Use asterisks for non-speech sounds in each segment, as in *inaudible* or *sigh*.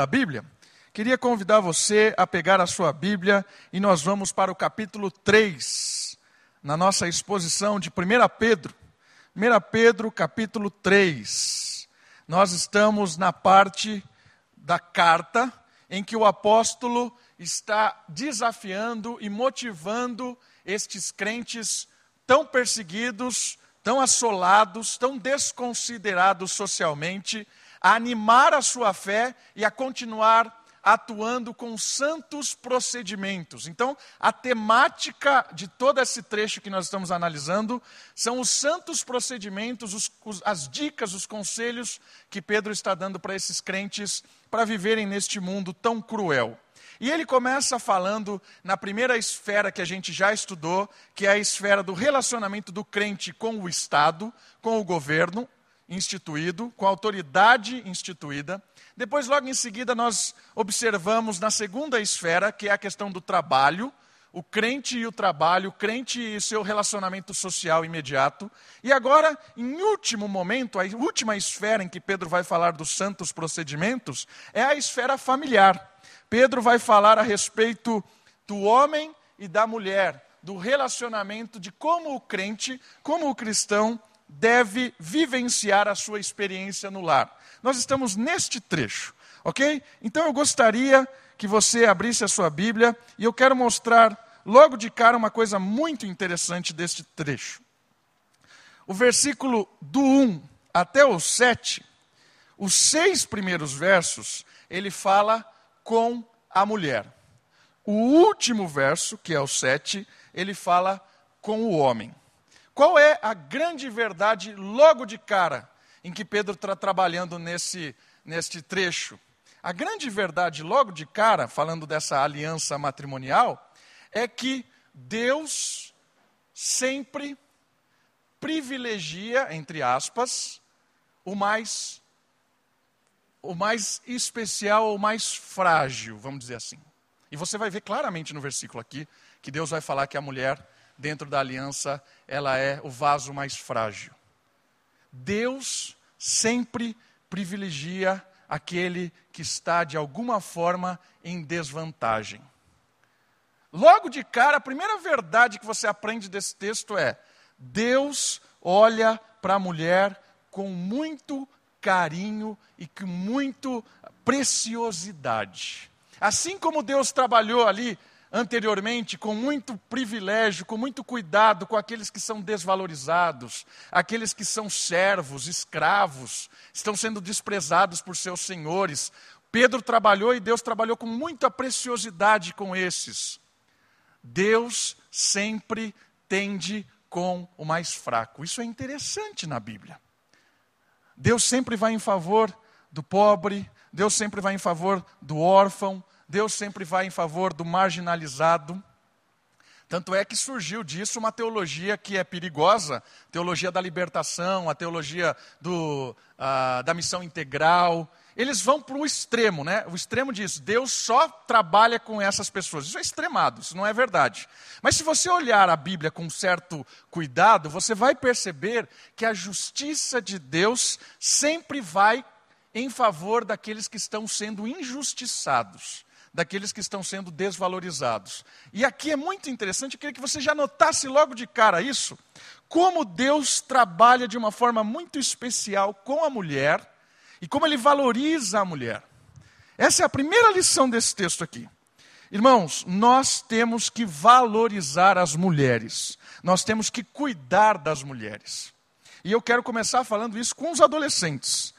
a Bíblia, queria convidar você a pegar a sua Bíblia e nós vamos para o capítulo 3, na nossa exposição de 1 Pedro. 1 Pedro, capítulo 3. Nós estamos na parte da carta em que o apóstolo está desafiando e motivando estes crentes tão perseguidos, tão assolados, tão desconsiderados socialmente, a animar a sua fé e a continuar atuando com santos procedimentos. Então, a temática de todo esse trecho que nós estamos analisando são os santos procedimentos, os, os, as dicas, os conselhos que Pedro está dando para esses crentes para viverem neste mundo tão cruel. E ele começa falando na primeira esfera que a gente já estudou, que é a esfera do relacionamento do crente com o Estado, com o governo instituído, com a autoridade instituída. Depois, logo em seguida, nós observamos na segunda esfera, que é a questão do trabalho, o crente e o trabalho, o crente e seu relacionamento social imediato. E agora, em último momento, a última esfera em que Pedro vai falar dos santos procedimentos é a esfera familiar. Pedro vai falar a respeito do homem e da mulher, do relacionamento, de como o crente, como o cristão, deve vivenciar a sua experiência no lar. Nós estamos neste trecho, ok? Então eu gostaria que você abrisse a sua Bíblia e eu quero mostrar logo de cara uma coisa muito interessante deste trecho. O versículo do 1 até o 7, os seis primeiros versos, ele fala com a mulher. O último verso, que é o 7, ele fala com o homem. Qual é a grande verdade logo de cara em que Pedro está trabalhando nesse, neste trecho? A grande verdade logo de cara, falando dessa aliança matrimonial, é que Deus sempre privilegia, entre aspas, o mais o mais especial, o mais frágil, vamos dizer assim. E você vai ver claramente no versículo aqui que Deus vai falar que a mulher, dentro da aliança, ela é o vaso mais frágil. Deus sempre privilegia aquele que está, de alguma forma, em desvantagem. Logo de cara, a primeira verdade que você aprende desse texto é: Deus olha para a mulher com muito carinho e com muito preciosidade. Assim como Deus trabalhou ali anteriormente com muito privilégio, com muito cuidado com aqueles que são desvalorizados, aqueles que são servos, escravos, estão sendo desprezados por seus senhores. Pedro trabalhou e Deus trabalhou com muita preciosidade com esses. Deus sempre tende com o mais fraco. Isso é interessante na Bíblia. Deus sempre vai em favor do pobre, Deus sempre vai em favor do órfão, Deus sempre vai em favor do marginalizado. Tanto é que surgiu disso uma teologia que é perigosa, teologia da libertação, a teologia do, uh, da missão integral, eles vão para o extremo, né? O extremo diz, Deus só trabalha com essas pessoas. Isso é extremado, isso não é verdade. Mas se você olhar a Bíblia com certo cuidado, você vai perceber que a justiça de Deus sempre vai em favor daqueles que estão sendo injustiçados, daqueles que estão sendo desvalorizados. E aqui é muito interessante, eu queria que você já notasse logo de cara isso, como Deus trabalha de uma forma muito especial com a mulher e como ele valoriza a mulher. Essa é a primeira lição desse texto aqui. Irmãos, nós temos que valorizar as mulheres, nós temos que cuidar das mulheres. E eu quero começar falando isso com os adolescentes.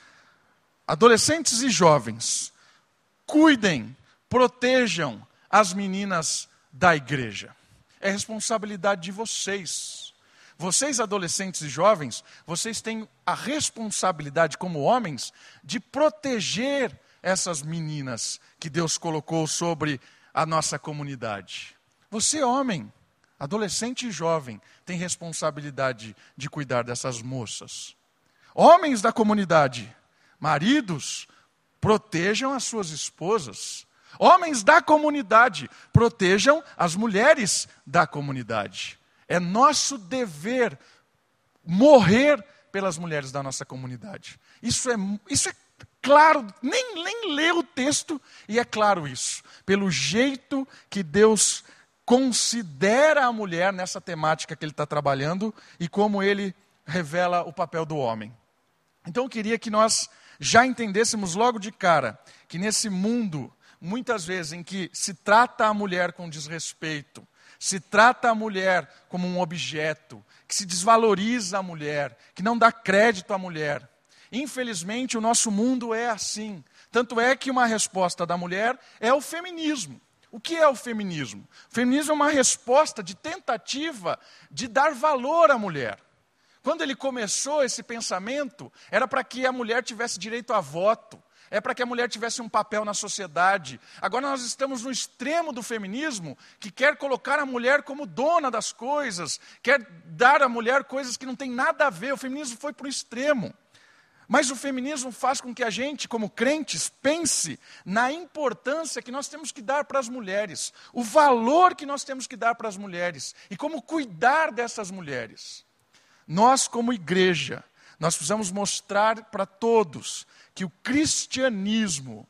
Adolescentes e jovens, cuidem, protejam as meninas da igreja. É responsabilidade de vocês. Vocês, adolescentes e jovens, vocês têm a responsabilidade, como homens, de proteger essas meninas que Deus colocou sobre a nossa comunidade. Você, homem, adolescente e jovem, tem responsabilidade de cuidar dessas moças. Homens da comunidade, maridos, protejam as suas esposas. Homens da comunidade, protejam as mulheres da comunidade. É nosso dever morrer pelas mulheres da nossa comunidade. Isso é, isso é claro, nem, nem lê o texto, e é claro isso. Pelo jeito que Deus considera a mulher nessa temática que ele está trabalhando e como ele revela o papel do homem. Então eu queria que nós já entendêssemos logo de cara que nesse mundo, muitas vezes em que se trata a mulher com desrespeito, se trata a mulher como um objeto, que se desvaloriza a mulher, que não dá crédito à mulher. Infelizmente, o nosso mundo é assim. Tanto é que uma resposta da mulher é o feminismo. O que é o feminismo? O feminismo é uma resposta de tentativa de dar valor à mulher. Quando ele começou esse pensamento, era para que a mulher tivesse direito a voto, é para que a mulher tivesse um papel na sociedade. Agora nós estamos no extremo do feminismo, que quer colocar a mulher como dona das coisas, quer dar à mulher coisas que não tem nada a ver. O feminismo foi para o extremo. Mas o feminismo faz com que a gente, como crentes, pense na importância que nós temos que dar para as mulheres, o valor que nós temos que dar para as mulheres e como cuidar dessas mulheres. Nós, como igreja, nós precisamos mostrar para todos que o cristianismo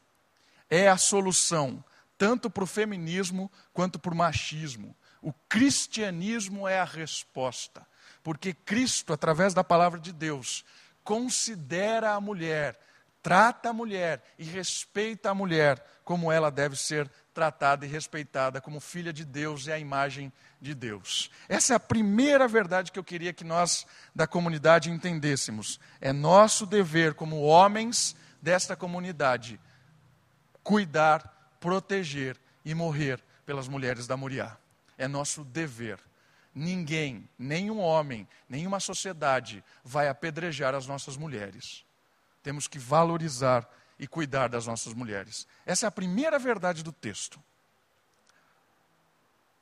é a solução, tanto para o feminismo quanto para o machismo. O cristianismo é a resposta, porque Cristo, através da palavra de Deus, considera a mulher, trata a mulher e respeita a mulher como ela deve ser tratada e respeitada como filha de Deus e a imagem de Deus. Essa é a primeira verdade que eu queria que nós da comunidade entendêssemos. É nosso dever como homens desta comunidade cuidar, proteger e morrer pelas mulheres da Moriá. É nosso dever. Ninguém, nenhum homem, nenhuma sociedade vai apedrejar as nossas mulheres. Temos que valorizar e cuidar das nossas mulheres. Essa é a primeira verdade do texto.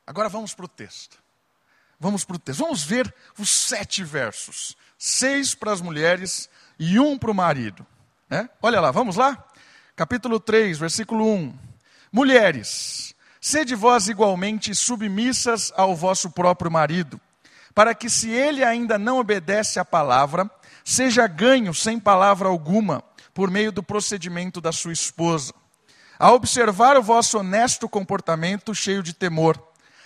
Agora vamos para o texto. Vamos para o texto. Vamos ver os sete versos: seis para as mulheres e um para o marido. Né? Olha lá, vamos lá? Capítulo 3, versículo 1. Mulheres, sede vós igualmente submissas ao vosso próprio marido, para que, se ele ainda não obedece à palavra, seja ganho sem palavra alguma por meio do procedimento da sua esposa. A observar o vosso honesto comportamento cheio de temor,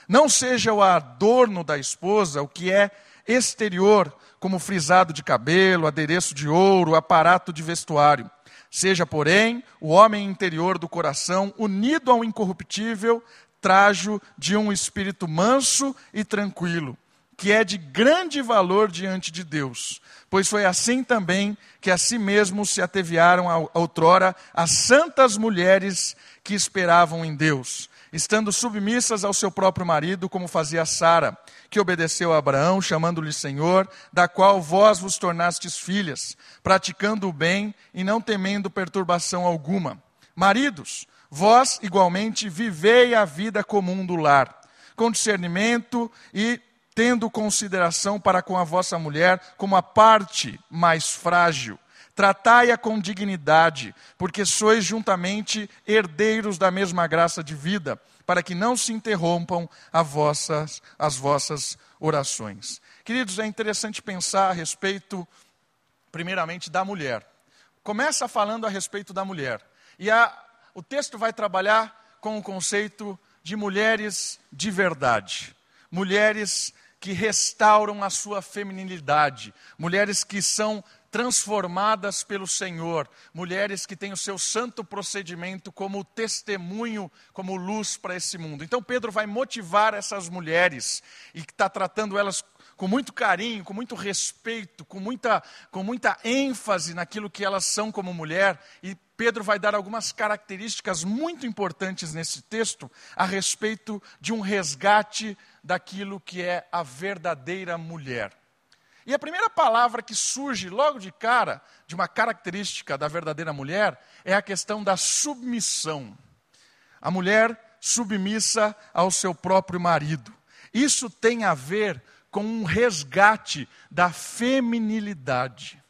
não seja o adorno da esposa o que é exterior, como frisado de cabelo, adereço de ouro, aparato de vestuário. Seja, porém, o homem interior do coração unido ao incorruptível, trajo de um espírito manso e tranquilo que é de grande valor diante de Deus, pois foi assim também que a si mesmos se ateviaram outrora as santas mulheres que esperavam em Deus, estando submissas ao seu próprio marido, como fazia Sara, que obedeceu a Abraão, chamando-lhe Senhor, da qual vós vos tornastes filhas, praticando o bem e não temendo perturbação alguma. Maridos, vós igualmente vivei a vida comum do lar, com discernimento e tendo consideração para com a vossa mulher como a parte mais frágil. Tratai-a com dignidade, porque sois juntamente herdeiros da mesma graça de vida, para que não se interrompam vossas, as vossas orações. Queridos, é interessante pensar a respeito, primeiramente, da mulher. Começa falando a respeito da mulher. E a, o texto vai trabalhar com o conceito de mulheres de verdade. Mulheres que restauram a sua feminilidade, mulheres que são transformadas pelo Senhor, mulheres que têm o seu santo procedimento como testemunho, como luz para esse mundo. Então Pedro vai motivar essas mulheres e está tratando elas com muito carinho, com muito respeito, com muita, com muita ênfase naquilo que elas são como mulher, e Pedro vai dar algumas características muito importantes nesse texto a respeito de um resgate daquilo que é a verdadeira mulher. E a primeira palavra que surge logo de cara, de uma característica da verdadeira mulher, é a questão da submissão. A mulher submissa ao seu próprio marido. Isso tem a ver com um resgate da feminilidade.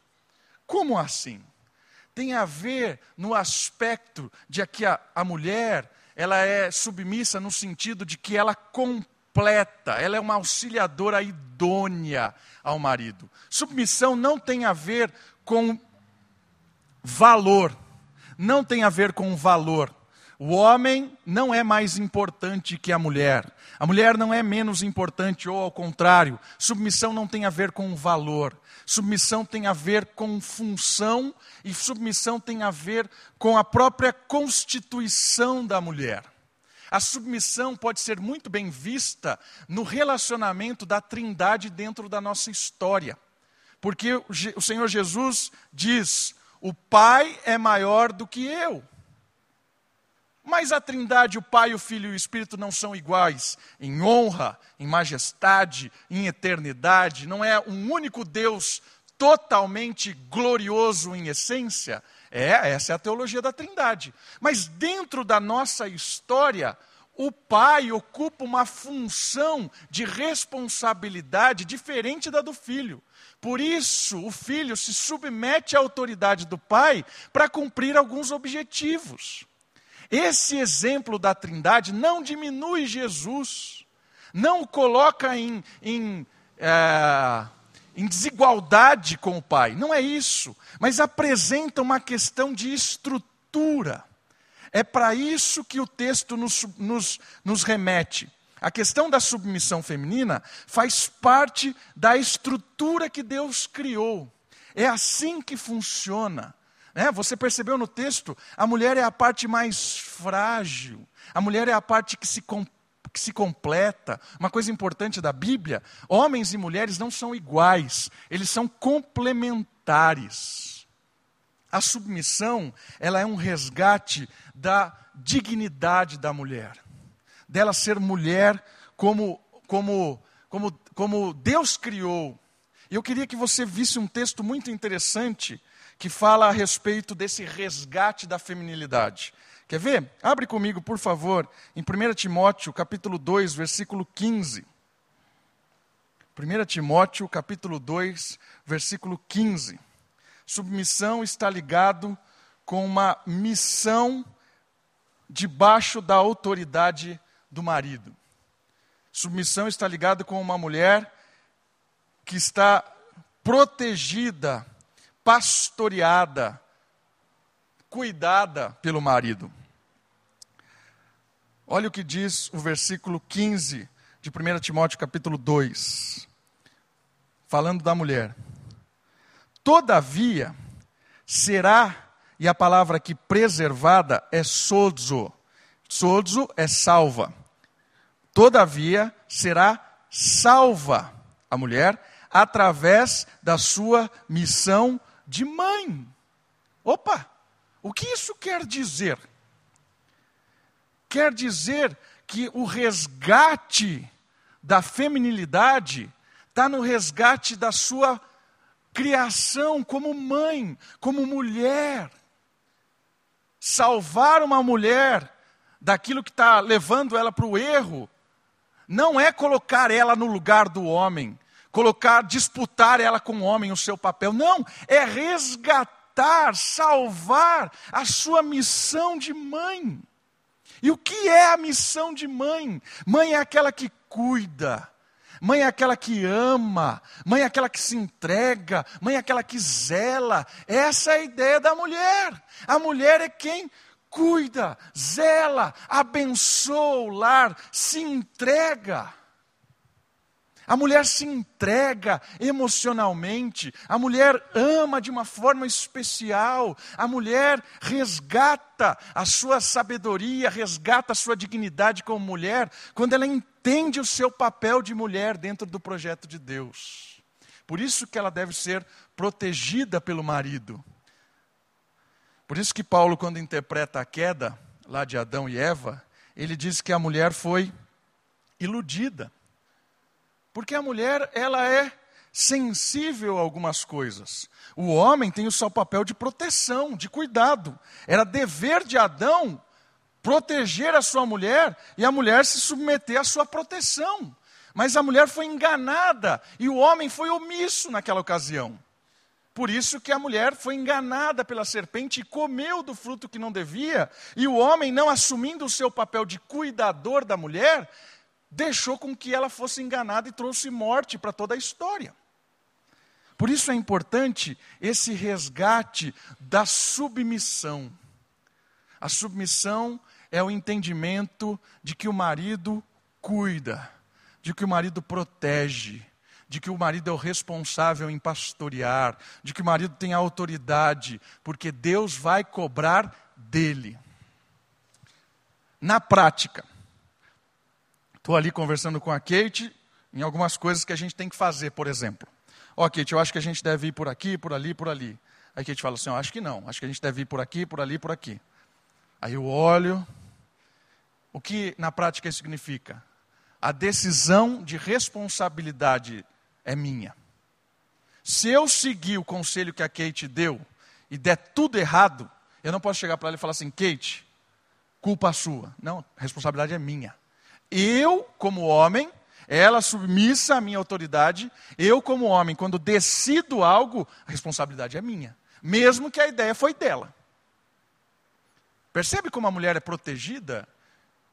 Como assim? Tem a ver no aspecto de que a, a mulher ela é submissa no sentido de que ela completa, ela é uma auxiliadora idônea ao marido. Submissão não tem a ver com valor, não tem a ver com valor. O homem não é mais importante que a mulher. A mulher não é menos importante, ou ao contrário. Submissão não tem a ver com valor. Submissão tem a ver com função, e submissão tem a ver com a própria constituição da mulher. A submissão pode ser muito bem vista no relacionamento da trindade dentro da nossa história. Porque o Senhor Jesus diz: o Pai é maior do que eu. Mas a Trindade, o Pai, o Filho e o Espírito não são iguais em honra, em majestade, em eternidade. Não é um único Deus totalmente glorioso em essência. É, essa é a teologia da Trindade. Mas dentro da nossa história, o pai ocupa uma função de responsabilidade diferente da do filho. Por isso, o filho se submete à autoridade do pai para cumprir alguns objetivos. Esse exemplo da Trindade não diminui Jesus, não o coloca em, em, é, em desigualdade com o Pai, não é isso, mas apresenta uma questão de estrutura. É para isso que o texto nos, nos, nos remete. A questão da submissão feminina faz parte da estrutura que Deus criou. É assim que funciona. É, você percebeu no texto? A mulher é a parte mais frágil, a mulher é a parte que se, com, que se completa. Uma coisa importante da Bíblia: homens e mulheres não são iguais, eles são complementares. A submissão, ela é um resgate da dignidade da mulher, dela ser mulher como, como, como, como Deus criou. Eu queria que você visse um texto muito interessante que fala a respeito desse resgate da feminilidade. Quer ver? Abre comigo, por favor, em 1 Timóteo, capítulo 2, versículo 15. 1 Timóteo, capítulo 2, versículo 15. Submissão está ligado com uma missão debaixo da autoridade do marido. Submissão está ligado com uma mulher que está protegida pastoreada, cuidada pelo marido. Olha o que diz o versículo 15 de 1 Timóteo capítulo 2, falando da mulher. Todavia, será, e a palavra aqui preservada é sozo. Sozo é salva. Todavia, será salva a mulher através da sua missão de mãe. Opa! O que isso quer dizer? Quer dizer que o resgate da feminilidade está no resgate da sua criação como mãe, como mulher. Salvar uma mulher daquilo que está levando ela para o erro, não é colocar ela no lugar do homem, colocar, disputar ela com o homem o seu papel. Não, é resgatar, salvar a sua missão de mãe. E o que é a missão de mãe? Mãe é aquela que cuida. Mãe é aquela que ama, mãe é aquela que se entrega, mãe é aquela que zela. Essa é a ideia da mulher. A mulher é quem cuida, zela, abençoa o lar, se entrega. A mulher se entrega emocionalmente, a mulher ama de uma forma especial, a mulher resgata a sua sabedoria, resgata a sua dignidade como mulher, quando ela entende o seu papel de mulher dentro do projeto de Deus. Por isso que ela deve ser protegida pelo marido. Por isso que Paulo, quando interpreta a queda lá de Adão e Eva, ele diz que a mulher foi iludida. Porque a mulher, ela é sensível a algumas coisas. O homem tem o seu papel de proteção, de cuidado. Era dever de Adão proteger a sua mulher e a mulher se submeter à sua proteção. Mas a mulher foi enganada e o homem foi omisso naquela ocasião. Por isso que a mulher foi enganada pela serpente e comeu do fruto que não devia, e o homem, não assumindo o seu papel de cuidador da mulher, deixou com que ela fosse enganada e trouxe morte para toda a história. Por isso é importante esse resgate da submissão. A submissão é o entendimento de que o marido cuida, de que o marido protege, de que o marido é o responsável em pastorear, de que o marido tem autoridade, porque Deus vai cobrar dele. Na prática, estou ali conversando com a Kate em algumas coisas que a gente tem que fazer, por exemplo. Ó, oh, Kate, eu acho que a gente deve ir por aqui, por ali, por ali. Aí Kate fala assim: oh, acho que não, acho que a gente deve ir por aqui, por ali, por aqui. Aí eu olho. O que na prática significa? A decisão de responsabilidade é minha. Se eu seguir o conselho que a Kate deu e der tudo errado, eu não posso chegar para ela e falar assim: Kate, culpa sua. Não, responsabilidade é minha. Eu, como homem, ela submissa à minha autoridade, eu, como homem, quando decido algo, a responsabilidade é minha. Mesmo que a ideia foi dela. Percebe como a mulher é protegida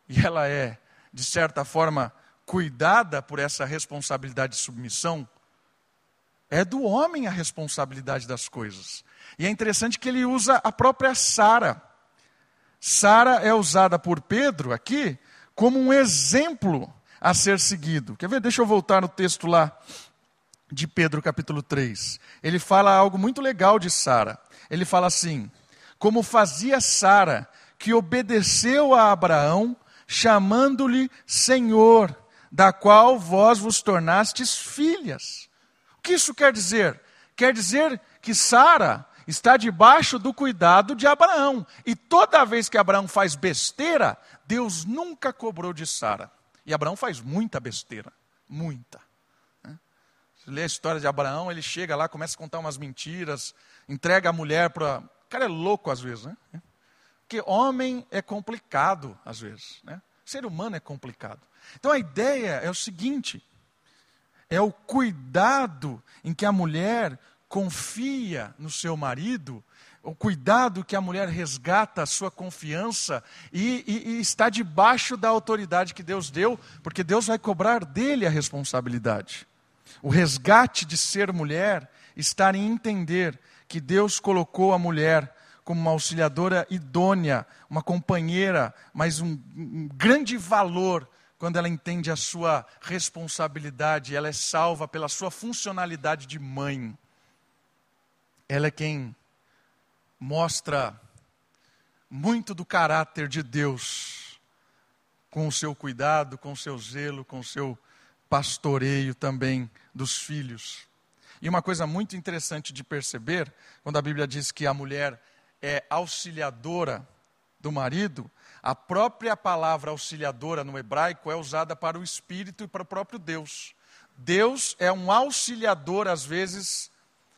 e ela é, de certa forma, cuidada por essa responsabilidade de submissão? É do homem a responsabilidade das coisas. E é interessante que ele usa a própria Sara. Sara é usada por Pedro aqui como um exemplo a ser seguido. Quer ver? Deixa eu voltar no texto lá de Pedro, capítulo 3. Ele fala algo muito legal de Sara. Ele fala assim: como fazia Sara, que obedeceu a Abraão, chamando-lhe Senhor, da qual vós vos tornastes filhas. O que isso quer dizer? Quer dizer que Sara está debaixo do cuidado de Abraão. E toda vez que Abraão faz besteira, Deus nunca cobrou de Sara. E Abraão faz muita besteira, muita. Você lê a história de Abraão, ele chega lá, começa a contar umas mentiras, entrega a mulher para. O cara é louco às vezes, né? Porque homem é complicado às vezes, né? ser humano é complicado. Então a ideia é o seguinte: é o cuidado em que a mulher confia no seu marido, o cuidado que a mulher resgata a sua confiança e, e, e, está debaixo da autoridade que Deus deu, porque Deus vai cobrar dele a responsabilidade. O resgate de ser mulher está em entender que Deus colocou a mulher como uma auxiliadora idônea, uma companheira, mas um, um grande valor quando ela entende a sua responsabilidade, ela é salva pela sua funcionalidade de mãe. Ela é quem mostra muito do caráter de Deus com o seu cuidado, com o seu zelo, com o seu pastoreio também dos filhos. E uma coisa muito interessante de perceber, quando a Bíblia diz que a mulher é auxiliadora do marido, a própria palavra auxiliadora no hebraico é usada para o espírito e para o próprio Deus. Deus é um auxiliador, às vezes,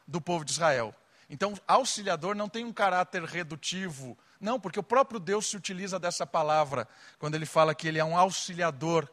do povo de Israel. Então, auxiliador não tem um caráter redutivo, não, porque o próprio Deus se utiliza dessa palavra quando ele fala que ele é um auxiliador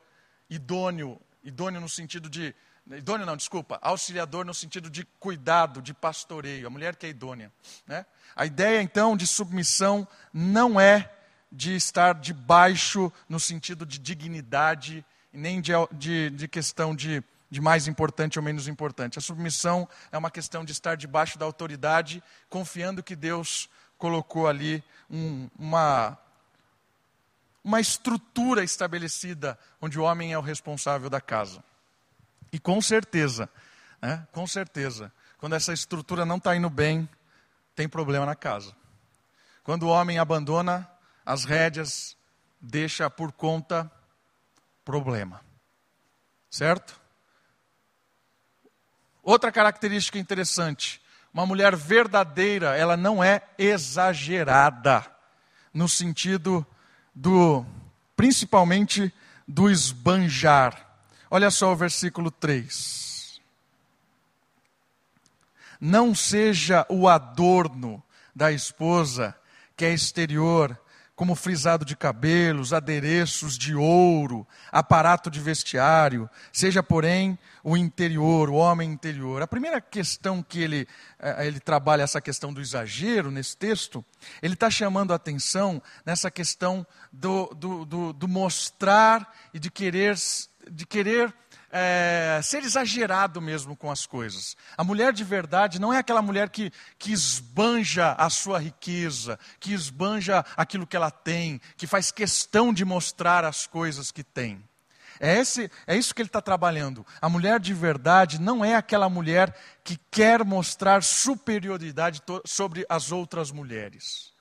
idôneo idôneo no sentido de. Idôneo não, desculpa, auxiliador no sentido de cuidado, de pastoreio, a mulher que é idônea. Né? A ideia então de submissão não é de estar debaixo no sentido de dignidade, nem de, de, de questão de, de mais importante ou menos importante. A submissão é uma questão de estar debaixo da autoridade, confiando que Deus colocou ali um, uma, uma estrutura estabelecida onde o homem é o responsável da casa. E com certeza, né, com certeza, quando essa estrutura não está indo bem, tem problema na casa. Quando o homem abandona as rédeas, deixa por conta problema. Certo? Outra característica interessante: uma mulher verdadeira, ela não é exagerada, no sentido do principalmente do esbanjar. Olha só o versículo 3. Não seja o adorno da esposa que é exterior, como frisado de cabelos, adereços de ouro, aparato de vestiário, seja, porém, o interior, o homem interior. A primeira questão que ele, eh, ele trabalha, essa questão do exagero nesse texto, ele está chamando a atenção nessa questão do, do, do, do mostrar e de querer, de querer é, ser exagerado mesmo com as coisas. A mulher de verdade não é aquela mulher que, que esbanja a sua riqueza, que esbanja aquilo que ela tem, que faz questão de mostrar as coisas que tem. É, esse, é isso que ele está trabalhando. A mulher de verdade não é aquela mulher que quer mostrar superioridade sobre as outras mulheres.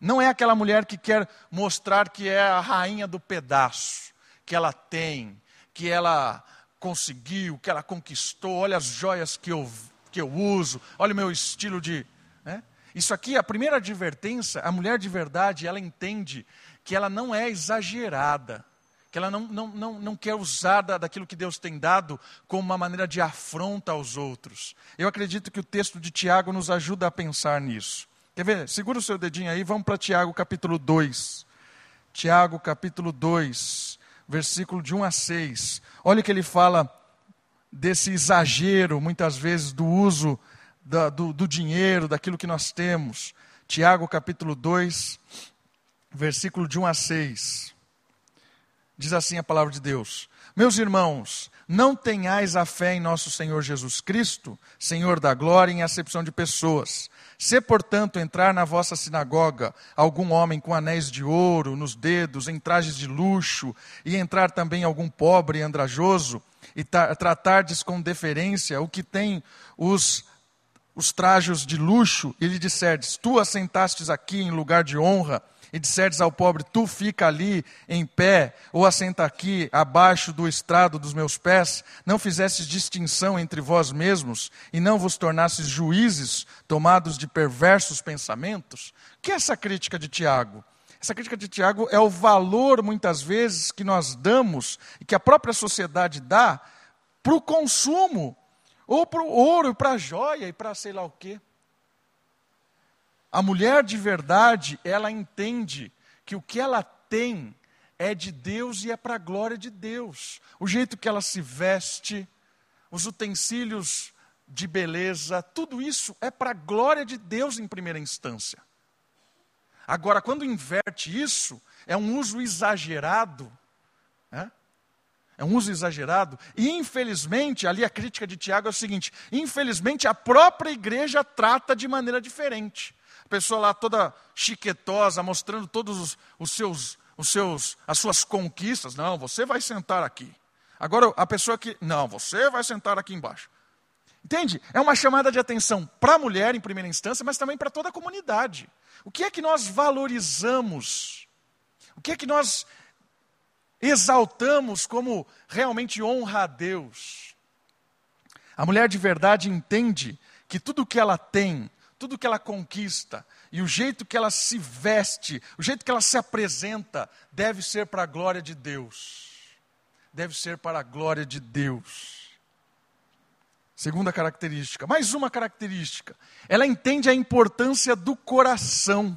Não é aquela mulher que quer mostrar que é a rainha do pedaço, que ela tem, que ela conseguiu, que ela conquistou, olha as joias que eu, que eu uso, olha o meu estilo de. Né? Isso aqui, a primeira advertência, a mulher de verdade, ela entende que ela não é exagerada, que ela não, não, não, não quer usar da, daquilo que Deus tem dado como uma maneira de afronta aos outros. Eu acredito que o texto de Tiago nos ajuda a pensar nisso. Quer ver? Segura o seu dedinho aí, vamos para Tiago capítulo 2. Tiago capítulo 2, versículo de 1 a 6. Olha que ele fala desse exagero, muitas vezes, do uso da, do, do dinheiro, daquilo que nós temos. Tiago capítulo 2, versículo de 1 a 6. Diz assim a palavra de Deus: Meus irmãos, não tenhais a fé em nosso Senhor Jesus Cristo, Senhor da glória, em acepção de pessoas. Se, portanto, entrar na vossa sinagoga algum homem com anéis de ouro nos dedos, em trajes de luxo, e entrar também algum pobre e andrajoso, e tratardes com deferência o que tem os, os trajos de luxo, e lhe disserdes: Tu assentastes aqui em lugar de honra, e disserdes ao pobre, tu fica ali em pé, ou assenta aqui abaixo do estrado dos meus pés, não fizestes distinção entre vós mesmos, e não vos tornastes juízes tomados de perversos pensamentos? Que é essa crítica de Tiago? Essa crítica de Tiago é o valor, muitas vezes, que nós damos, e que a própria sociedade dá, para o consumo, ou para o ouro, para a joia e para sei lá o quê. A mulher de verdade, ela entende que o que ela tem é de Deus e é para a glória de Deus. O jeito que ela se veste, os utensílios de beleza, tudo isso é para a glória de Deus em primeira instância. Agora, quando inverte isso, é um uso exagerado. Né? É um uso exagerado. E, infelizmente, ali a crítica de Tiago é o seguinte: infelizmente, a própria igreja trata de maneira diferente pessoa lá toda chiquetosa, mostrando todos os, os, seus, os seus, as suas conquistas. Não, você vai sentar aqui. Agora a pessoa que, não, você vai sentar aqui embaixo. Entende? É uma chamada de atenção para a mulher em primeira instância, mas também para toda a comunidade. O que é que nós valorizamos? O que é que nós exaltamos como realmente honra a Deus? A mulher de verdade entende que tudo o que ela tem, tudo que ela conquista e o jeito que ela se veste, o jeito que ela se apresenta, deve ser para a glória de Deus. Deve ser para a glória de Deus. Segunda característica, mais uma característica, ela entende a importância do coração.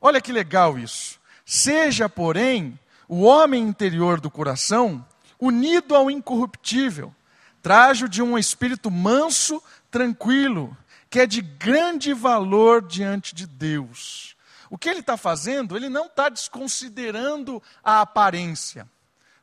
Olha que legal isso. Seja, porém, o homem interior do coração unido ao incorruptível, trajo de um espírito manso, tranquilo, que é de grande valor diante de Deus. O que ele está fazendo, ele não está desconsiderando a aparência.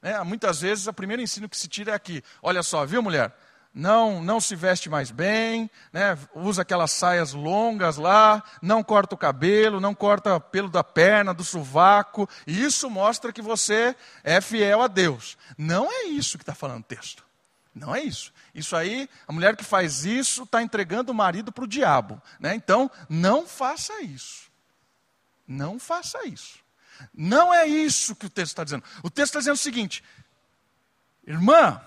Né? Muitas vezes, o primeiro ensino que se tira é aqui: olha só, viu, mulher? Não, não se veste mais bem, né? usa aquelas saias longas lá, não corta o cabelo, não corta pelo da perna, do sovaco, e isso mostra que você é fiel a Deus. Não é isso que está falando o texto. Não é isso. Isso aí, a mulher que faz isso está entregando o marido para o diabo. Né? Então, não faça isso. Não faça isso. Não é isso que o texto está dizendo. O texto está dizendo o seguinte: irmã,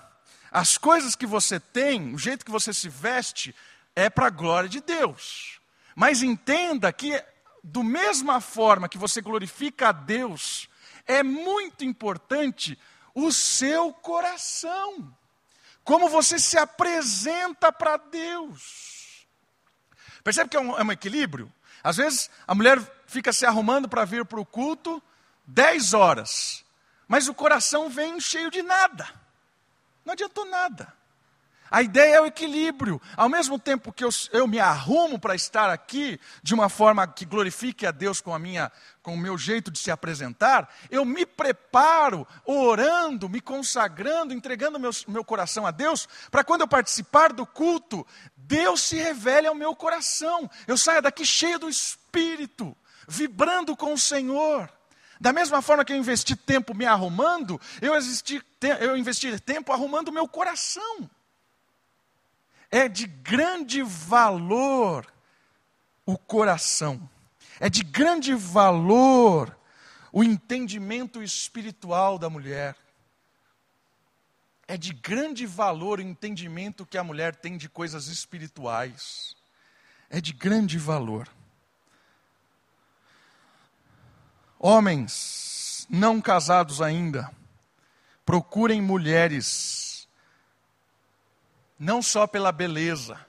as coisas que você tem, o jeito que você se veste, é para a glória de Deus. Mas entenda que, do mesma forma que você glorifica a Deus, é muito importante o seu coração como você se apresenta para Deus. Percebe que é um, é um, equilíbrio? Às vezes a mulher fica se arrumando para vir para o culto 10 horas, mas o coração vem cheio de nada, não adiantou nada. A ideia é o equilíbrio. Ao mesmo tempo que eu, eu me arrumo para estar aqui de uma forma que glorifique a Deus com, a minha, com o meu jeito de se apresentar, eu me preparo orando, me consagrando, entregando meu, meu coração a Deus, para quando eu participar do culto, Deus se revele ao meu coração. Eu saia daqui cheio do Espírito, vibrando com o Senhor. Da mesma forma que eu investi tempo me arrumando, eu, investi, eu investi tempo arrumando o meu coração é de grande valor o coração, é de grande valor o entendimento espiritual da mulher. É de grande valor o entendimento que a mulher tem de coisas espirituais. É de grande valor. Homens não casados ainda, procurem mulheres não só pela beleza,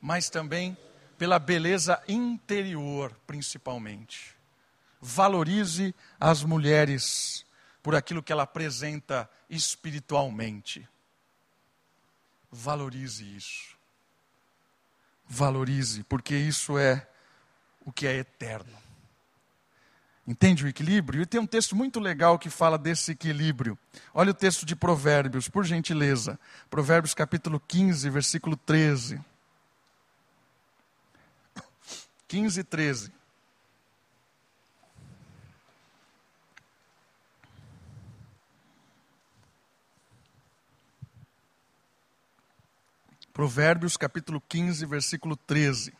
mas também pela beleza interior, principalmente. Valorize as mulheres por aquilo que ela apresenta espiritualmente. Valorize isso. Valorize, porque isso é o que é eterno. Entende o equilíbrio? E tem um texto muito legal que fala desse equilíbrio. Olha o texto de Provérbios, por gentileza. Provérbios capítulo 15, versículo 13. 15 e 13. Provérbios capítulo 15, versículo 13.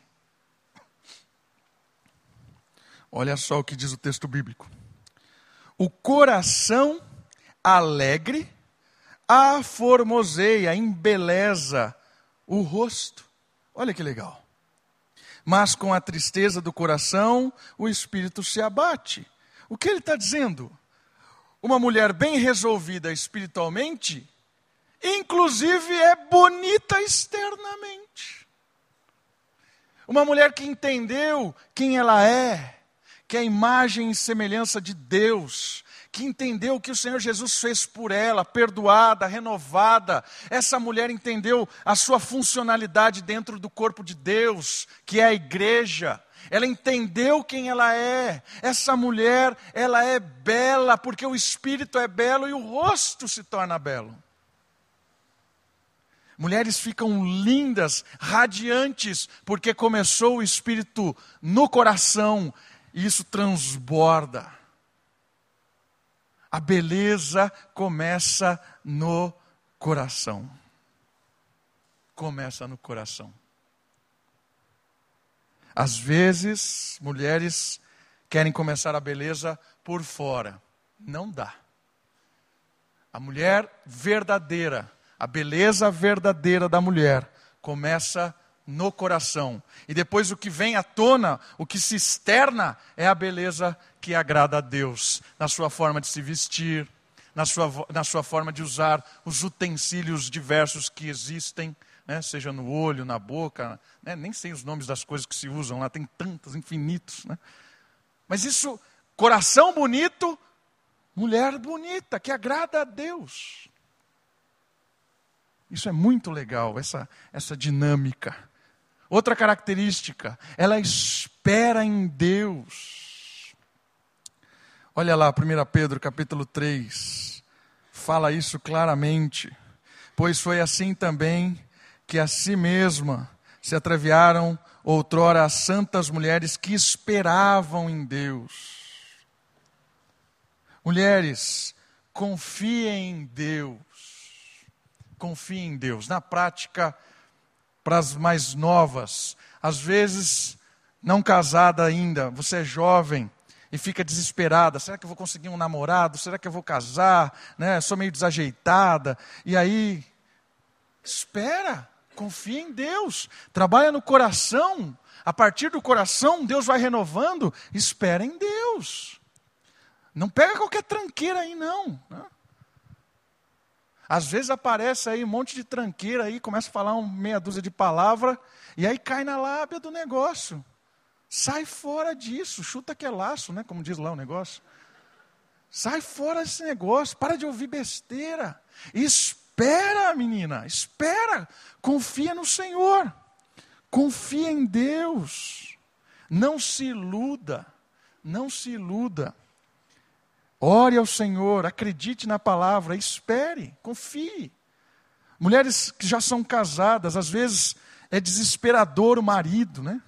Olha só o que diz o texto bíblico. O coração alegre aformoseia, embeleza o rosto. Olha que legal. Mas com a tristeza do coração, o espírito se abate. O que ele está dizendo? Uma mulher bem resolvida espiritualmente, inclusive é bonita externamente. Uma mulher que entendeu quem ela é, que é a imagem e semelhança de Deus, que entendeu o que o Senhor Jesus fez por ela, perdoada, renovada. Essa mulher entendeu a sua funcionalidade dentro do corpo de Deus, que é a igreja. Ela entendeu quem ela é. Essa mulher, ela é bela porque o espírito é belo e o rosto se torna belo. Mulheres ficam lindas, radiantes, porque começou o espírito no coração isso transborda. A beleza começa no coração. Começa no coração. Às vezes, mulheres querem começar a beleza por fora. Não dá. A mulher verdadeira, a beleza verdadeira da mulher, começa no coração. E depois o que vem à tona, o que se externa, é a beleza que agrada a Deus, na sua forma de se vestir, na sua, na sua forma de usar os utensílios diversos que existem, né? seja no olho, na boca, né? nem sei os nomes das coisas que se usam lá, tem tantos, infinitos. Né? Mas isso, coração bonito, mulher bonita, que agrada a Deus. Isso é muito legal, essa, essa dinâmica. Outra característica, ela espera em Deus. Olha lá, 1 Pedro capítulo 3, fala isso claramente. Pois foi assim também que a si mesma se atreviaram outrora as santas mulheres que esperavam em Deus. Mulheres, confiem em Deus. Confiem em Deus. Na prática, para as mais novas, às vezes não casada ainda, você é jovem e fica desesperada, será que eu vou conseguir um namorado? Será que eu vou casar? Né? Sou meio desajeitada. E aí, espera, confia em Deus, trabalha no coração. A partir do coração, Deus vai renovando. Espera em Deus. Não pega qualquer tranqueira aí, não. Né? Às vezes aparece aí um monte de tranqueira aí, começa a falar uma meia dúzia de palavra, e aí cai na lábia do negócio. Sai fora disso, chuta que é laço, né? Como diz lá o negócio. Sai fora desse negócio, para de ouvir besteira. Espera menina, espera. Confia no Senhor. Confia em Deus. Não se iluda. Não se iluda. Ore ao Senhor, acredite na palavra, espere, confie. Mulheres que já são casadas, às vezes é desesperador o marido, né?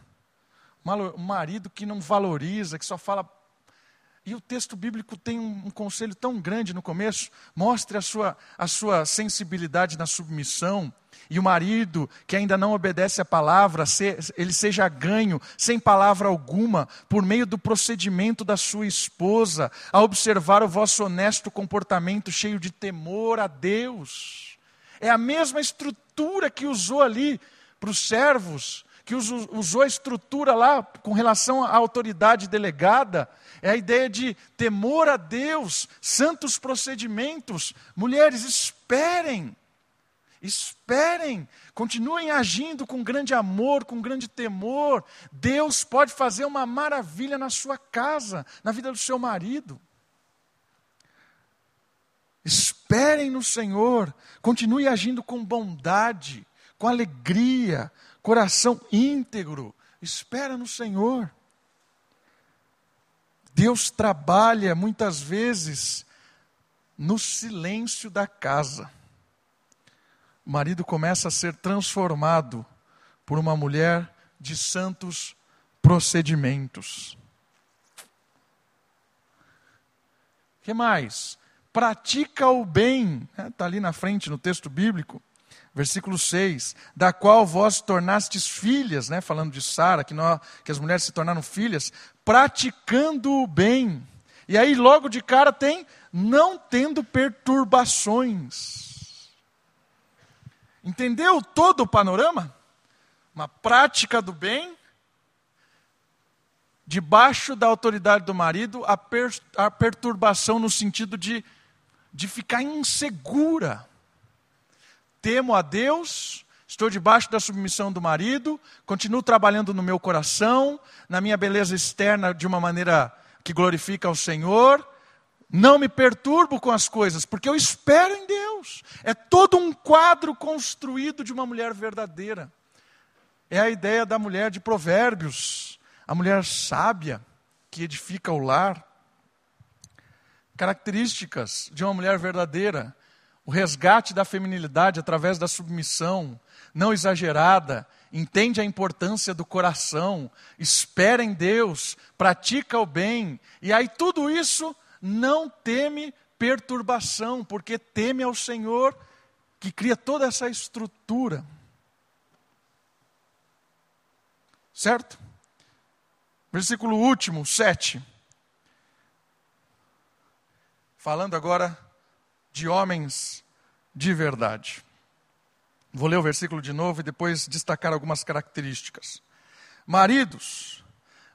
Um marido que não valoriza, que só fala. E o texto bíblico tem um, conselho tão grande no começo: mostre a sua, a sua sensibilidade na submissão. E o marido que ainda não obedece à palavra, ele seja ganho, sem palavra alguma, por meio do procedimento da sua esposa, a observar o vosso honesto comportamento cheio de temor a Deus. É a mesma estrutura que usou ali para os servos, que usou a estrutura lá com relação à autoridade delegada, é a ideia de temor a Deus, santos procedimentos. Mulheres, esperem, esperem, continuem agindo com grande amor, com grande temor. Deus pode fazer uma maravilha na sua casa, na vida do seu marido. Esperem no Senhor, continue agindo com bondade, com alegria, coração íntegro. Espera no Senhor. Deus trabalha muitas vezes no silêncio da casa. O marido começa a ser transformado por uma mulher de santos procedimentos. Que mais? Pratica o bem, está né? Ali na frente no texto bíblico versículo 6, da qual vós tornastes filhas, né, falando de Sara, que, que as mulheres se tornaram filhas, praticando o bem. E aí, logo de cara, tem não tendo perturbações. Entendeu todo o panorama? Uma prática do bem, debaixo da autoridade do marido, a, per, a perturbação no sentido de, de ficar insegura temo a Deus, estou debaixo da submissão do marido, continuo trabalhando no meu coração, na minha beleza externa de uma maneira que glorifica ao Senhor, não me perturbo com as coisas, porque eu espero em Deus. É todo um quadro construído de uma mulher verdadeira. É a ideia da mulher de Provérbios, a mulher sábia que edifica o lar. Características de uma mulher verdadeira: o resgate da feminilidade através da submissão, não exagerada, entende a importância do coração, espera em Deus, pratica o bem, e aí tudo isso não teme perturbação, porque teme ao Senhor que cria toda essa estrutura. Certo? Versículo último, 7. Falando agora de homens de verdade. Vou ler o versículo de novo e depois destacar algumas características. Maridos,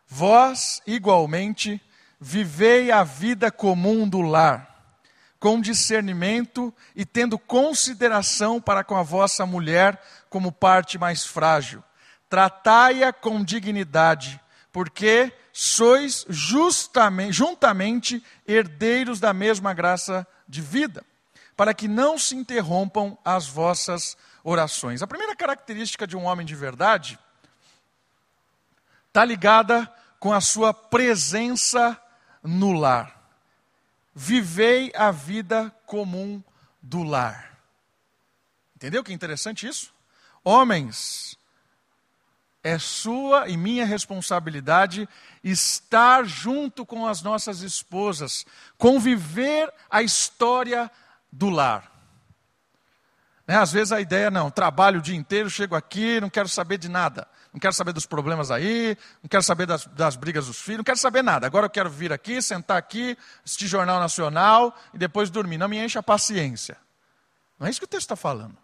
vós igualmente vivei a vida comum do lar, com discernimento e tendo consideração para com a vossa mulher como parte mais frágil. Tratai-a com dignidade, porque sois justamente, juntamente herdeiros da mesma graça de vida, para que não se interrompam as vossas orações. A primeira característica de um homem de verdade está ligada com a sua presença no lar. Vivei a vida comum do lar. Entendeu que interessante isso? Homens, é sua e minha responsabilidade estar junto com as nossas esposas, conviver a história do lar. Né? Às vezes a ideia não, trabalho o dia inteiro, chego aqui, não quero saber de nada. Não quero saber dos problemas aí, não quero saber das, das brigas dos filhos, não quero saber nada. Agora eu quero vir aqui, sentar aqui, assistir Jornal Nacional e depois dormir. Não me enche a paciência. Não é isso que o texto está falando.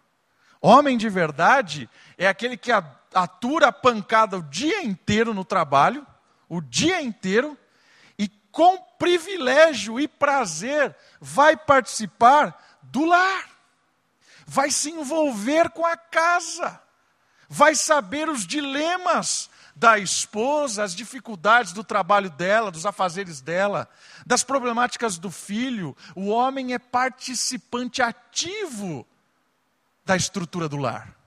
Homem de verdade é aquele que atura a pancada o dia inteiro no trabalho, o dia inteiro, e com privilégio e prazer vai participar do lar, vai se envolver com a casa, vai saber os dilemas da esposa, as dificuldades do trabalho dela, dos afazeres dela, das problemáticas do filho. O homem é participante ativo da estrutura do lar.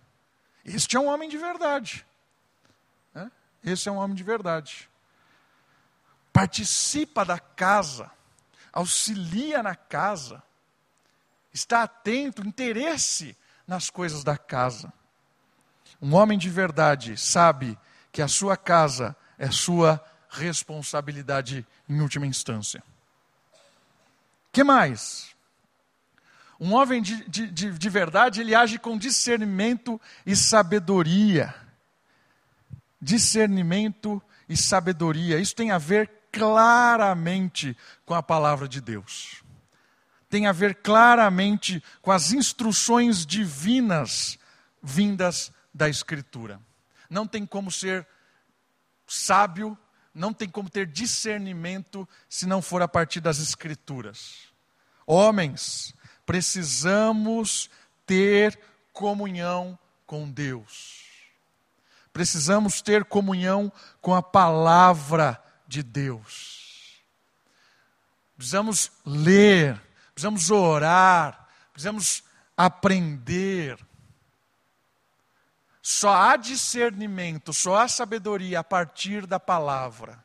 Este é um homem de verdade. Né? Esse é um homem de verdade. Participa da casa, auxilia na casa, está atento, interesse nas coisas da casa. Um homem de verdade sabe que a sua casa é sua responsabilidade em última instância. que mais? Um homem de, de, de, de verdade, ele age com discernimento e sabedoria. Discernimento e sabedoria. Isso tem a ver claramente com a palavra de Deus. Tem a ver claramente com as instruções divinas vindas da Escritura. Não tem como ser sábio, não tem como ter discernimento se não for a partir das Escrituras. Homens, precisamos ter comunhão com Deus. Precisamos ter comunhão com a palavra de Deus. Precisamos ler, precisamos orar, precisamos aprender. Só há discernimento, só há sabedoria a partir da palavra.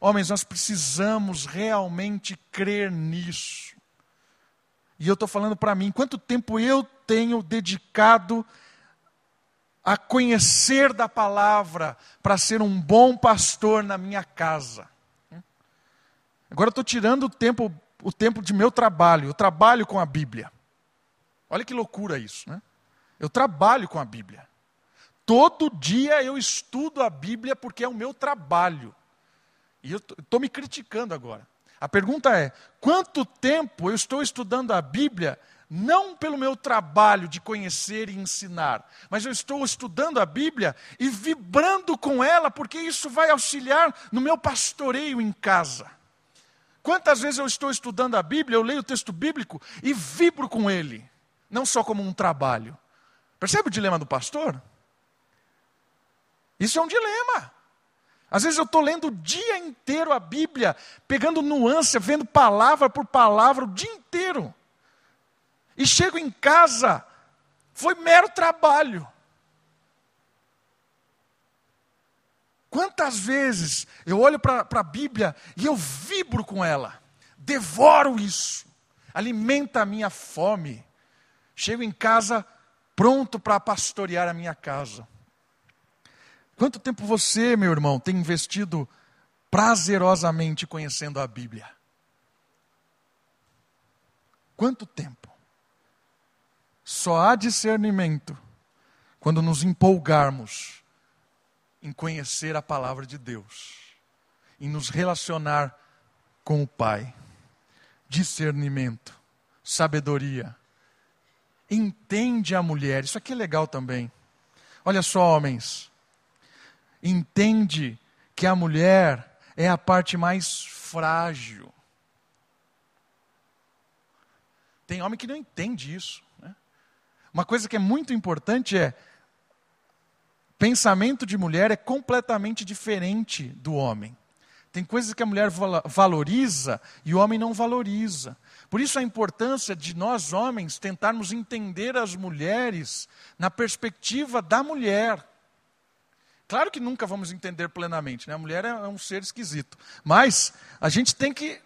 Homens, nós precisamos realmente crer nisso. E eu estou falando para mim, quanto tempo eu tenho dedicado a conhecer da palavra para ser um bom pastor na minha casa. Agora estou tirando o tempo, o tempo de meu trabalho, eu trabalho com a Bíblia. Olha que loucura isso, né? Eu trabalho com a Bíblia. Todo dia eu estudo a Bíblia porque é o meu trabalho. E eu estou me criticando agora. A pergunta é: quanto tempo eu estou estudando a Bíblia, não pelo meu trabalho de conhecer e ensinar, mas eu estou estudando a Bíblia e vibrando com ela, porque isso vai auxiliar no meu pastoreio em casa. Quantas vezes eu estou estudando a Bíblia, eu leio o texto bíblico e vibro com ele, não só como um trabalho. Percebe o dilema do pastor? Isso é um dilema. Às vezes eu estou lendo o dia inteiro a Bíblia, pegando nuance, vendo palavra por palavra o dia inteiro. E chego em casa, foi mero trabalho. Quantas vezes eu olho para a Bíblia e eu vibro com ela, devoro isso, alimenta a minha fome. Chego em casa pronto para pastorear a minha casa. Quanto tempo você, meu irmão, tem investido prazerosamente conhecendo a Bíblia? Quanto tempo? Só há discernimento quando nos empolgarmos em conhecer a palavra de Deus, em nos relacionar com o Pai. Discernimento, sabedoria. Entende a mulher, isso aqui é legal também. Olha só, homens, entende que a mulher é a parte mais frágil. Tem homem que não entende isso. Né? Uma coisa que é muito importante é: pensamento de mulher é completamente diferente do homem. Tem coisas que a mulher valoriza e o homem não valoriza. Por isso a importância de nós homens tentarmos entender as mulheres na perspectiva da mulher. Claro que nunca vamos entender plenamente, né? A mulher é, é um ser esquisito. Mas a gente tem que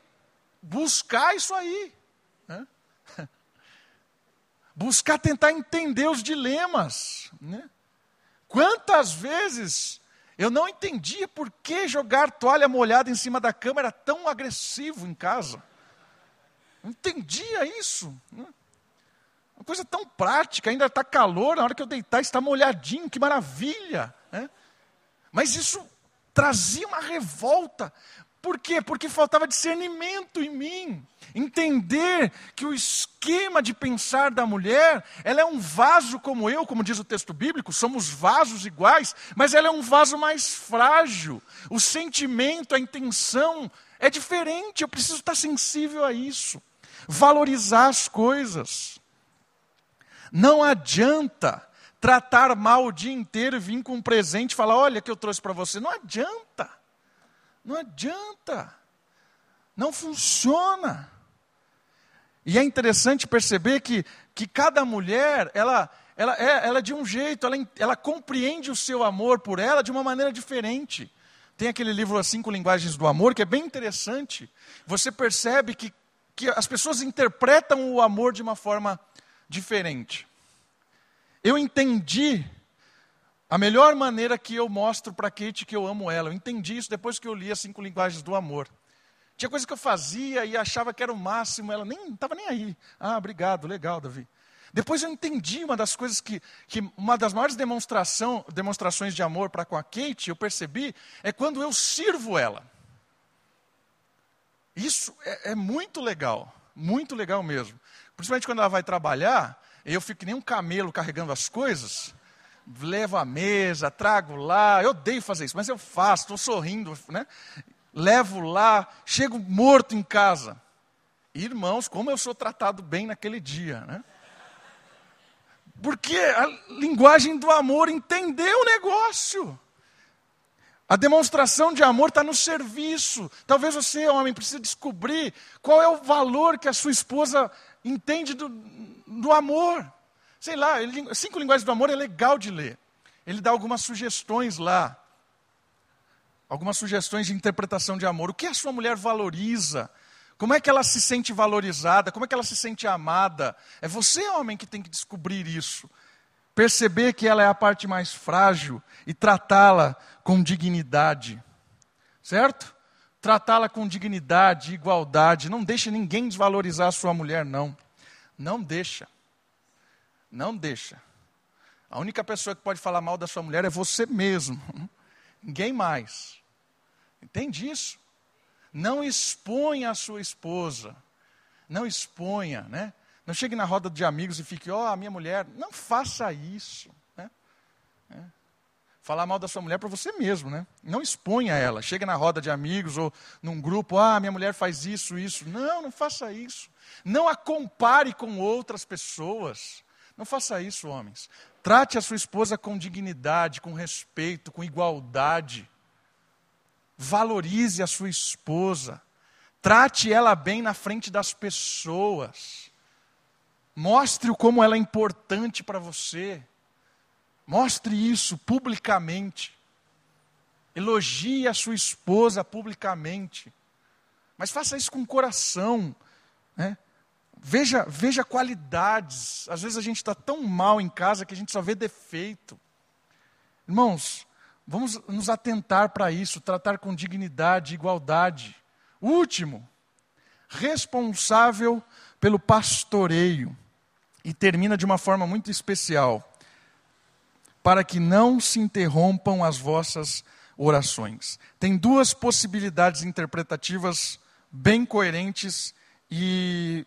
buscar isso aí. Né? *laughs* Buscar tentar entender os dilemas. Né? Quantas vezes eu não entendia por que jogar toalha molhada em cima da cama era tão agressivo em casa. Não entendia isso. Né? Uma coisa tão prática, ainda está calor, na hora que eu deitar está molhadinho, que maravilha. Mas isso trazia uma revolta. Por quê? Porque faltava discernimento em mim. Entender que o esquema de pensar da mulher, ela é um vaso como eu, como diz o texto bíblico, somos vasos iguais, mas ela é um vaso mais frágil. O sentimento, a intenção é diferente, eu preciso estar sensível a isso. Valorizar as coisas. Não adianta tratar mal o dia inteiro e vir com um presente e falar: olha que eu trouxe para você. Não adianta. Não adianta. Não funciona. E é interessante perceber que, que cada mulher, ela, ela, é, ela é de um jeito, ela, ela compreende o seu amor por ela de uma maneira diferente. Tem aquele livro As Cinco Linguagens do Amor, que é bem interessante. Você percebe que, que as pessoas interpretam o amor de uma forma diferente. Eu entendi a melhor maneira que eu mostro para Kate que eu amo ela. Eu entendi isso depois que eu li As Cinco Linguagens do Amor. Tinha coisa que eu fazia e achava que era o máximo, ela nem estava nem aí. Ah, obrigado, legal, Davi. Depois eu entendi uma das coisas que, que uma das maiores demonstração, demonstrações de amor para com a Kate, eu percebi, é quando eu sirvo ela. Isso é, é muito legal, muito legal mesmo. Principalmente quando ela vai trabalhar, eu fico que nem um camelo carregando as coisas, levo a mesa, trago lá, eu odeio fazer isso, mas eu faço, estou sorrindo, né? levo lá, chego morto em casa. Irmãos, como eu sou tratado bem naquele dia, né? Porque a linguagem do amor entendeu o negócio. A demonstração de amor está no serviço. Talvez você, homem, precise descobrir qual é o valor que a sua esposa entende do, do amor. Sei lá, ele, Cinco Linguagens do Amor é legal de ler. Ele dá algumas sugestões lá. Algumas sugestões de interpretação de amor. O que a sua mulher valoriza? Como é que ela se sente valorizada? Como é que ela se sente amada? É você, homem, que tem que descobrir isso. Perceber que ela é a parte mais frágil e tratá-la com dignidade. Certo? Tratá-la com dignidade, igualdade. Não deixe ninguém desvalorizar a sua mulher, não. Não deixa. Não deixa. A única pessoa que pode falar mal da sua mulher é você mesmo. *laughs* Ninguém mais. Entende isso? Não exponha a sua esposa. Não exponha, né? Não chegue na roda de amigos e fique, ó, oh, a minha mulher. Não faça isso. Né? É. Falar mal da sua mulher para você mesmo, né? Não exponha ela. Chega na roda de amigos ou num grupo, ah, minha mulher faz isso, isso. Não, não faça isso. Não a compare com outras pessoas. Não faça isso, homens. Trate a sua esposa com dignidade, com respeito, com igualdade. Valorize a sua esposa. Trate ela bem na frente das pessoas. Mostre-o como ela é importante para você. Mostre isso publicamente. Elogie a sua esposa publicamente. Mas faça isso com coração. Né? Veja, veja qualidades. Às vezes a gente está tão mal em casa que a gente só vê defeito. Irmãos, Vamos nos atentar para isso, tratar com dignidade, igualdade. Último, responsável pelo pastoreio. E termina de uma forma muito especial. Para que não se interrompam as vossas orações. Tem duas possibilidades interpretativas bem coerentes e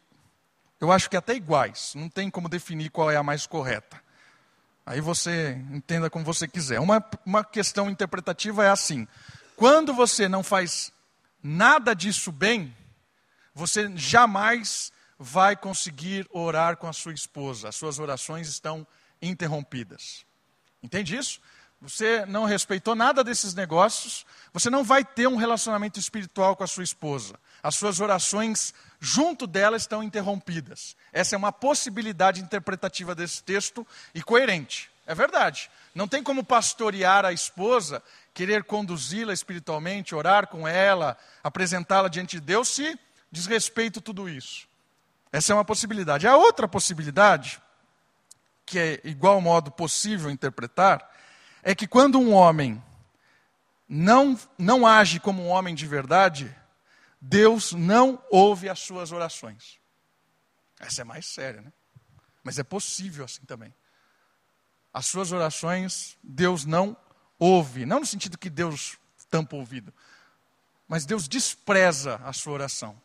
eu acho que até iguais. Não tem como definir qual é a mais correta. Aí você entenda como você quiser. Uma, uma questão interpretativa é assim: quando você não faz nada disso bem, você jamais vai conseguir orar com a sua esposa. As suas orações estão interrompidas. Entende isso? Você não respeitou nada desses negócios, você não vai ter um relacionamento espiritual com a sua esposa. As suas orações junto dela estão interrompidas. Essa é uma possibilidade interpretativa desse texto e coerente. É verdade. Não tem como pastorear a esposa, querer conduzi-la espiritualmente, orar com ela, apresentá-la diante de Deus, se desrespeito tudo isso. Essa é uma possibilidade. A outra possibilidade, que é igual modo possível interpretar, é que quando um homem não, não age como um homem de verdade, Deus não ouve as suas orações. Essa é mais séria, né? Mas é possível assim também. As suas orações Deus não ouve. Não no sentido que Deus tampa o ouvido, mas Deus despreza a sua oração.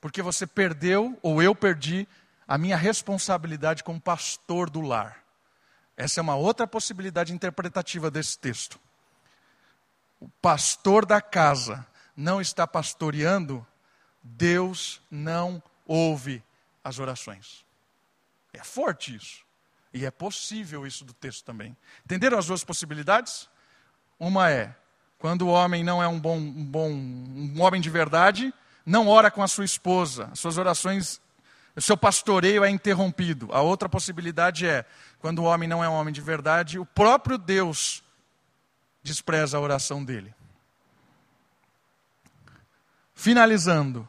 Porque você perdeu, ou eu perdi, a minha responsabilidade como pastor do lar. Essa é uma outra possibilidade interpretativa desse texto. O pastor da casa não está pastoreando, Deus não ouve as orações. É forte isso. E é possível isso do texto também. Entenderam as duas possibilidades? Uma é, quando o homem não é um bom, um bom um homem de verdade, não ora com a sua esposa. As suas orações o seu pastoreio é interrompido. A outra possibilidade é, quando o homem não é um homem de verdade, o próprio Deus despreza a oração dele. Finalizando,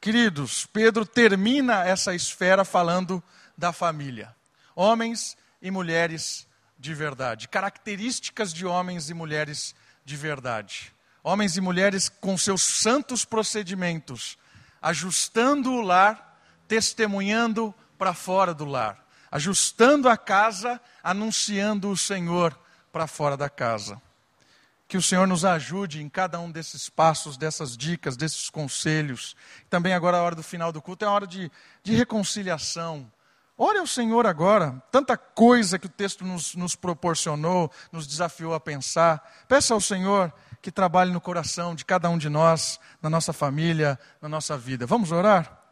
queridos, Pedro termina essa esfera falando da família. Homens e mulheres de verdade. Características de homens e mulheres de verdade. Homens e mulheres com seus santos procedimentos, ajustando o lar testemunhando para fora do lar, ajustando a casa, anunciando o Senhor para fora da casa. Que o Senhor nos ajude em cada um desses passos, dessas dicas, desses conselhos. Também agora a hora do final do culto é a hora de, de reconciliação. Ore ao Senhor agora, tanta coisa que o texto nos, nos proporcionou, nos desafiou a pensar. Peça ao Senhor que trabalhe no coração de cada um de nós, na nossa família, na nossa vida. Vamos orar?